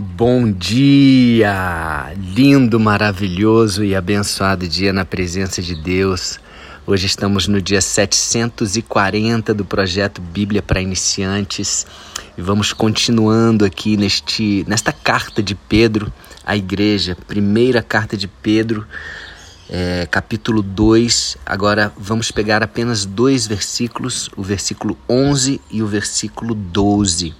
Bom dia! Lindo, maravilhoso e abençoado dia na presença de Deus. Hoje estamos no dia 740 do projeto Bíblia para Iniciantes e vamos continuando aqui neste, nesta carta de Pedro à igreja, primeira carta de Pedro, é, capítulo 2. Agora vamos pegar apenas dois versículos, o versículo 11 e o versículo 12.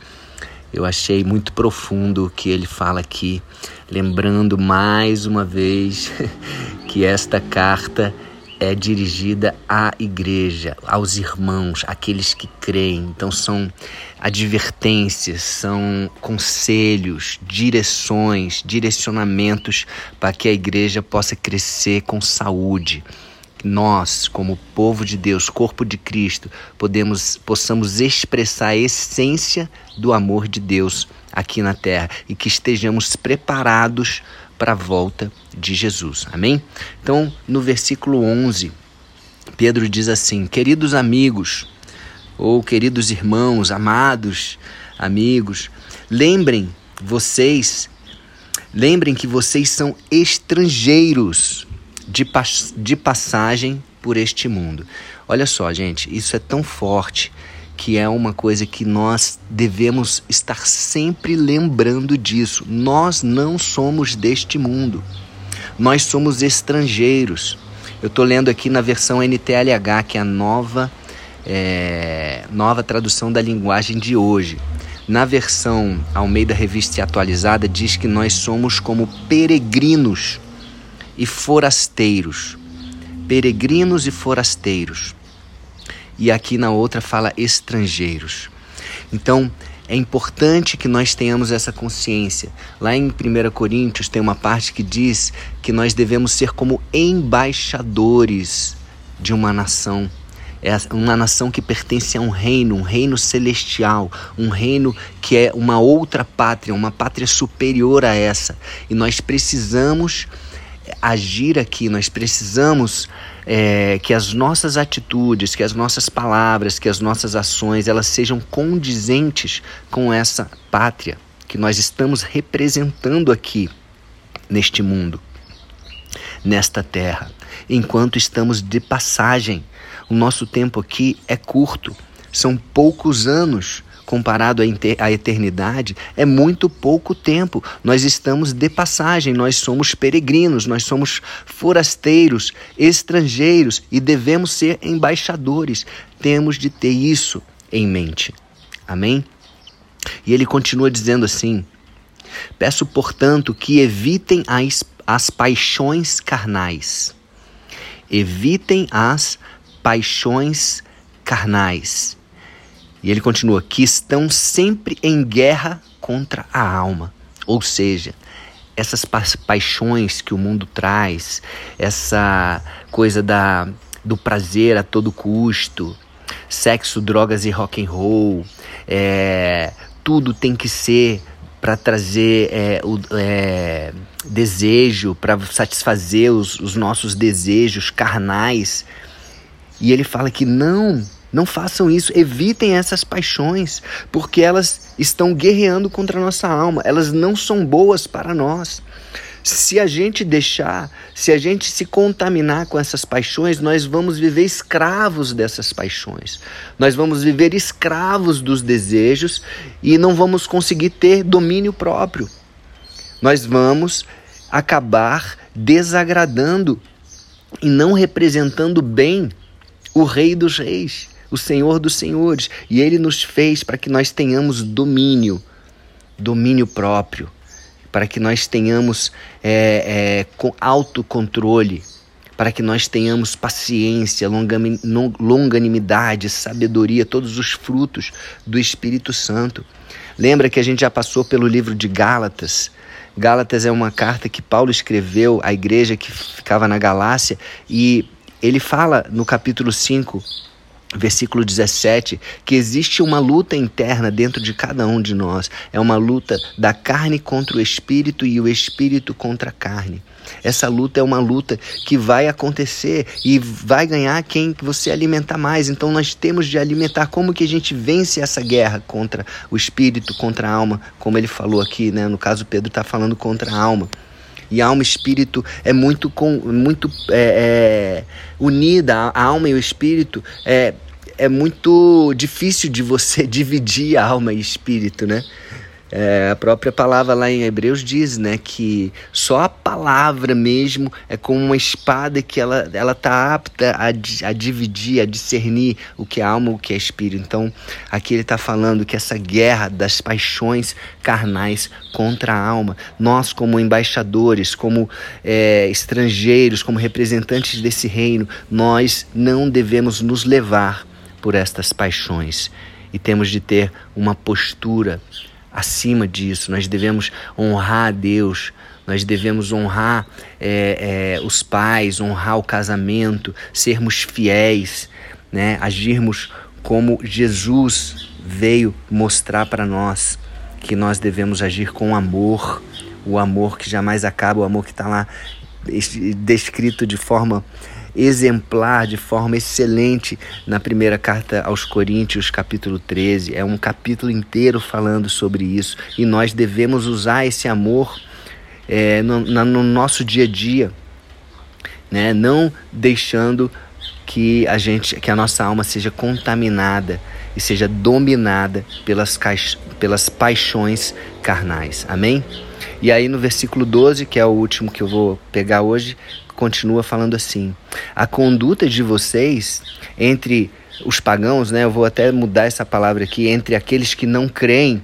Eu achei muito profundo o que ele fala aqui, lembrando mais uma vez que esta carta é dirigida à igreja, aos irmãos, aqueles que creem. Então são advertências, são conselhos, direções, direcionamentos para que a igreja possa crescer com saúde nós, como povo de Deus, corpo de Cristo, podemos, possamos expressar a essência do amor de Deus aqui na terra e que estejamos preparados para a volta de Jesus. Amém? Então, no versículo 11, Pedro diz assim: Queridos amigos, ou queridos irmãos, amados amigos, lembrem vocês, lembrem que vocês são estrangeiros de, de passagem por este mundo. Olha só, gente, isso é tão forte que é uma coisa que nós devemos estar sempre lembrando disso. Nós não somos deste mundo. Nós somos estrangeiros. Eu estou lendo aqui na versão NTLH, que é a nova, é, nova tradução da linguagem de hoje. Na versão Almeida Revista Atualizada, diz que nós somos como peregrinos e forasteiros. Peregrinos e forasteiros. E aqui na outra fala estrangeiros. Então, é importante que nós tenhamos essa consciência. Lá em 1 Coríntios tem uma parte que diz que nós devemos ser como embaixadores de uma nação. É uma nação que pertence a um reino, um reino celestial, um reino que é uma outra pátria, uma pátria superior a essa. E nós precisamos agir aqui, nós precisamos é, que as nossas atitudes, que as nossas palavras, que as nossas ações, elas sejam condizentes com essa pátria que nós estamos representando aqui neste mundo, nesta terra, enquanto estamos de passagem. O nosso tempo aqui é curto, são poucos anos comparado à eternidade, é muito pouco tempo. Nós estamos de passagem, nós somos peregrinos, nós somos forasteiros, estrangeiros e devemos ser embaixadores. Temos de ter isso em mente. Amém? E ele continua dizendo assim: Peço, portanto, que evitem as, as paixões carnais. Evitem as paixões carnais e ele continua: que estão sempre em guerra contra a alma. Ou seja, essas pa paixões que o mundo traz, essa coisa da, do prazer a todo custo, sexo, drogas e rock and roll, é, tudo tem que ser para trazer é, o é, desejo, para satisfazer os, os nossos desejos carnais. E ele fala que não, não façam isso, evitem essas paixões, porque elas estão guerreando contra a nossa alma, elas não são boas para nós. Se a gente deixar, se a gente se contaminar com essas paixões, nós vamos viver escravos dessas paixões. Nós vamos viver escravos dos desejos e não vamos conseguir ter domínio próprio. Nós vamos acabar desagradando e não representando bem o Rei dos Reis o Senhor dos Senhores, e Ele nos fez para que nós tenhamos domínio, domínio próprio, para que nós tenhamos é, é, autocontrole, para que nós tenhamos paciência, longanimidade, sabedoria, todos os frutos do Espírito Santo. Lembra que a gente já passou pelo livro de Gálatas. Gálatas é uma carta que Paulo escreveu à igreja que ficava na Galácia e ele fala no capítulo 5 versículo 17, que existe uma luta interna dentro de cada um de nós. É uma luta da carne contra o espírito e o espírito contra a carne. Essa luta é uma luta que vai acontecer e vai ganhar quem você alimentar mais. Então nós temos de alimentar como que a gente vence essa guerra contra o espírito, contra a alma, como ele falou aqui, né? No caso Pedro está falando contra a alma. E alma e espírito é muito, com, muito é, é, unida, a alma e o espírito é, é muito difícil de você dividir alma e espírito, né? É, a própria palavra lá em Hebreus diz, né, que só a palavra mesmo é como uma espada que ela ela tá apta a, a dividir, a discernir o que é alma, o que é espírito. Então, aqui ele está falando que essa guerra das paixões carnais contra a alma, nós como embaixadores, como é, estrangeiros, como representantes desse reino, nós não devemos nos levar por estas paixões e temos de ter uma postura acima disso. Nós devemos honrar a Deus, nós devemos honrar é, é, os pais, honrar o casamento, sermos fiéis, né? agirmos como Jesus veio mostrar para nós que nós devemos agir com amor, o amor que jamais acaba, o amor que está lá descrito de forma exemplar, de forma excelente na primeira carta aos Coríntios, capítulo 13. É um capítulo inteiro falando sobre isso e nós devemos usar esse amor é, no, no nosso dia a dia, né? não deixando que a gente, que a nossa alma seja contaminada e seja dominada pelas, pelas paixões carnais. Amém? E aí no versículo 12, que é o último que eu vou pegar hoje, continua falando assim: a conduta de vocês entre os pagãos, né? Eu vou até mudar essa palavra aqui, entre aqueles que não creem,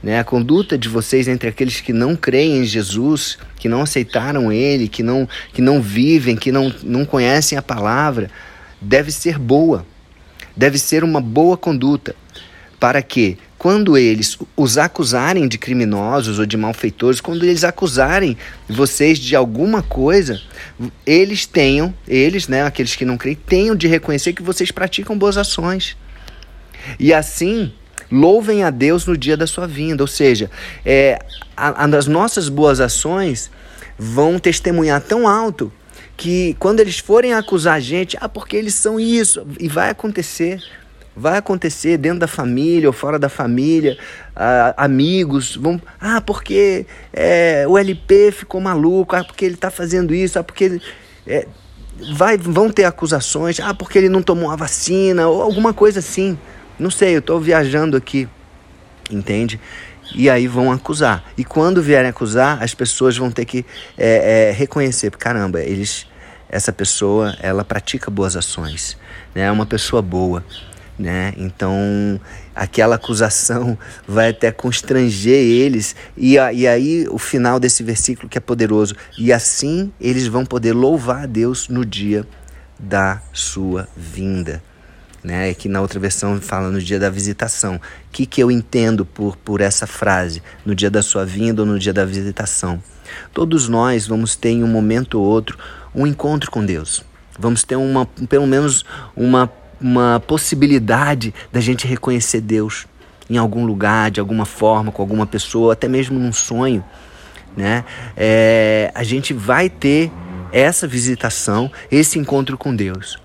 né? A conduta de vocês entre aqueles que não creem em Jesus, que não aceitaram ele, que não que não vivem, que não não conhecem a palavra, deve ser boa. Deve ser uma boa conduta, para que quando eles os acusarem de criminosos ou de malfeitores, quando eles acusarem vocês de alguma coisa, eles tenham, eles, né, aqueles que não creem, tenham de reconhecer que vocês praticam boas ações. E assim, louvem a Deus no dia da sua vinda. Ou seja, é, a, as nossas boas ações vão testemunhar tão alto que quando eles forem acusar a gente, ah, porque eles são isso, e vai acontecer. Vai acontecer dentro da família ou fora da família, ah, amigos vão. Ah, porque é, o LP ficou maluco, ah, porque ele está fazendo isso, ah, porque ele. É, vai, vão ter acusações, ah, porque ele não tomou a vacina, ou alguma coisa assim. Não sei, eu estou viajando aqui, entende? E aí vão acusar. E quando vierem acusar, as pessoas vão ter que é, é, reconhecer, caramba, eles, essa pessoa, ela pratica boas ações, né? é uma pessoa boa né? Então aquela acusação vai até constranger eles e, e aí o final desse versículo que é poderoso e assim eles vão poder louvar a Deus no dia da sua vinda. Né, que na outra versão fala no dia da visitação. O que, que eu entendo por, por essa frase? No dia da sua vinda ou no dia da visitação? Todos nós vamos ter em um momento ou outro um encontro com Deus. Vamos ter uma, pelo menos uma uma possibilidade da gente reconhecer Deus em algum lugar, de alguma forma, com alguma pessoa, até mesmo num sonho, né? É, a gente vai ter essa visitação, esse encontro com Deus.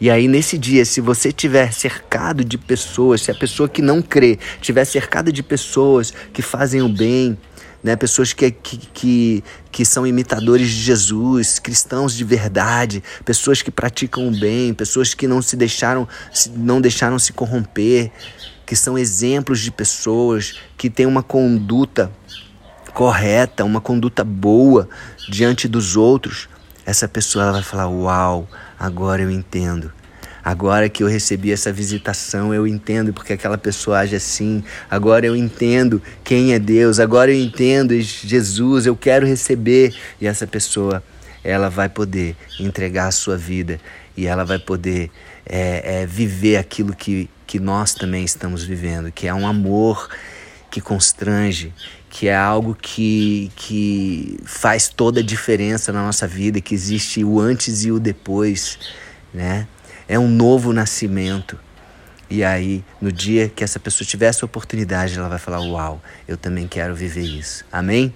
E aí, nesse dia, se você tiver cercado de pessoas, se a pessoa que não crê tiver cercada de pessoas que fazem o bem, né? pessoas que, que, que, que são imitadores de Jesus, cristãos de verdade, pessoas que praticam o bem, pessoas que não se deixaram, não deixaram se corromper, que são exemplos de pessoas que têm uma conduta correta, uma conduta boa diante dos outros. Essa pessoa vai falar: Uau, agora eu entendo Agora que eu recebi essa visitação, eu entendo porque aquela pessoa age assim. Agora eu entendo quem é Deus. Agora eu entendo Jesus. Eu quero receber. E essa pessoa, ela vai poder entregar a sua vida e ela vai poder é, é, viver aquilo que, que nós também estamos vivendo, que é um amor que constrange, que é algo que, que faz toda a diferença na nossa vida, que existe o antes e o depois, né? É um novo nascimento. E aí, no dia que essa pessoa tiver essa oportunidade, ela vai falar: Uau, eu também quero viver isso. Amém?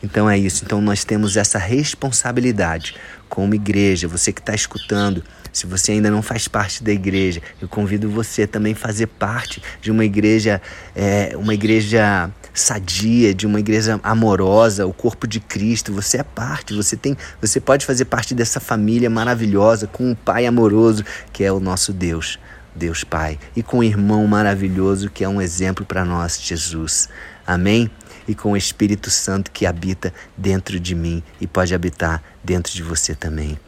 Então é isso. Então nós temos essa responsabilidade como igreja. Você que está escutando, se você ainda não faz parte da igreja, eu convido você também a fazer parte de uma igreja, é, uma igreja sadia, de uma igreja amorosa, o corpo de Cristo. Você é parte, você tem, você pode fazer parte dessa família maravilhosa com um Pai amoroso que é o nosso Deus. Deus Pai, e com um irmão maravilhoso que é um exemplo para nós, Jesus. Amém? E com o Espírito Santo que habita dentro de mim e pode habitar dentro de você também.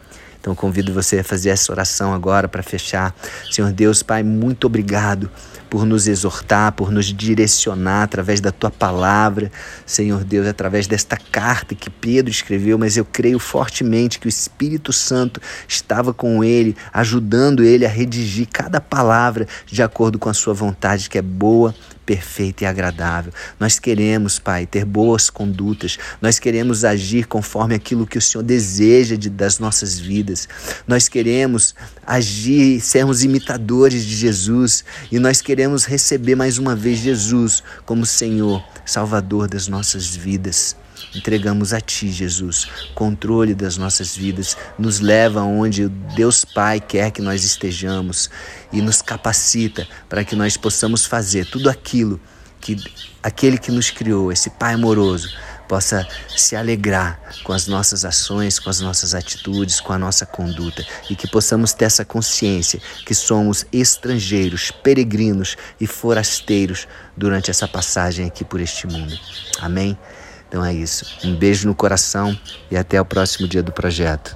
Então convido você a fazer essa oração agora para fechar. Senhor Deus, Pai, muito obrigado por nos exortar, por nos direcionar através da tua palavra, Senhor Deus, através desta carta que Pedro escreveu, mas eu creio fortemente que o Espírito Santo estava com ele, ajudando ele a redigir cada palavra de acordo com a sua vontade, que é boa, perfeita e agradável. Nós queremos, Pai, ter boas condutas. Nós queremos agir conforme aquilo que o Senhor deseja de, das nossas vidas. Nós queremos agir, sermos imitadores de Jesus e nós queremos receber mais uma vez Jesus como Senhor, Salvador das nossas vidas. Entregamos a Ti, Jesus, controle das nossas vidas, nos leva onde Deus Pai quer que nós estejamos e nos capacita para que nós possamos fazer tudo aquilo que aquele que nos criou, esse Pai amoroso, possa se alegrar com as nossas ações, com as nossas atitudes, com a nossa conduta e que possamos ter essa consciência que somos estrangeiros, peregrinos e forasteiros durante essa passagem aqui por este mundo. Amém? Então é isso. Um beijo no coração e até o próximo dia do projeto.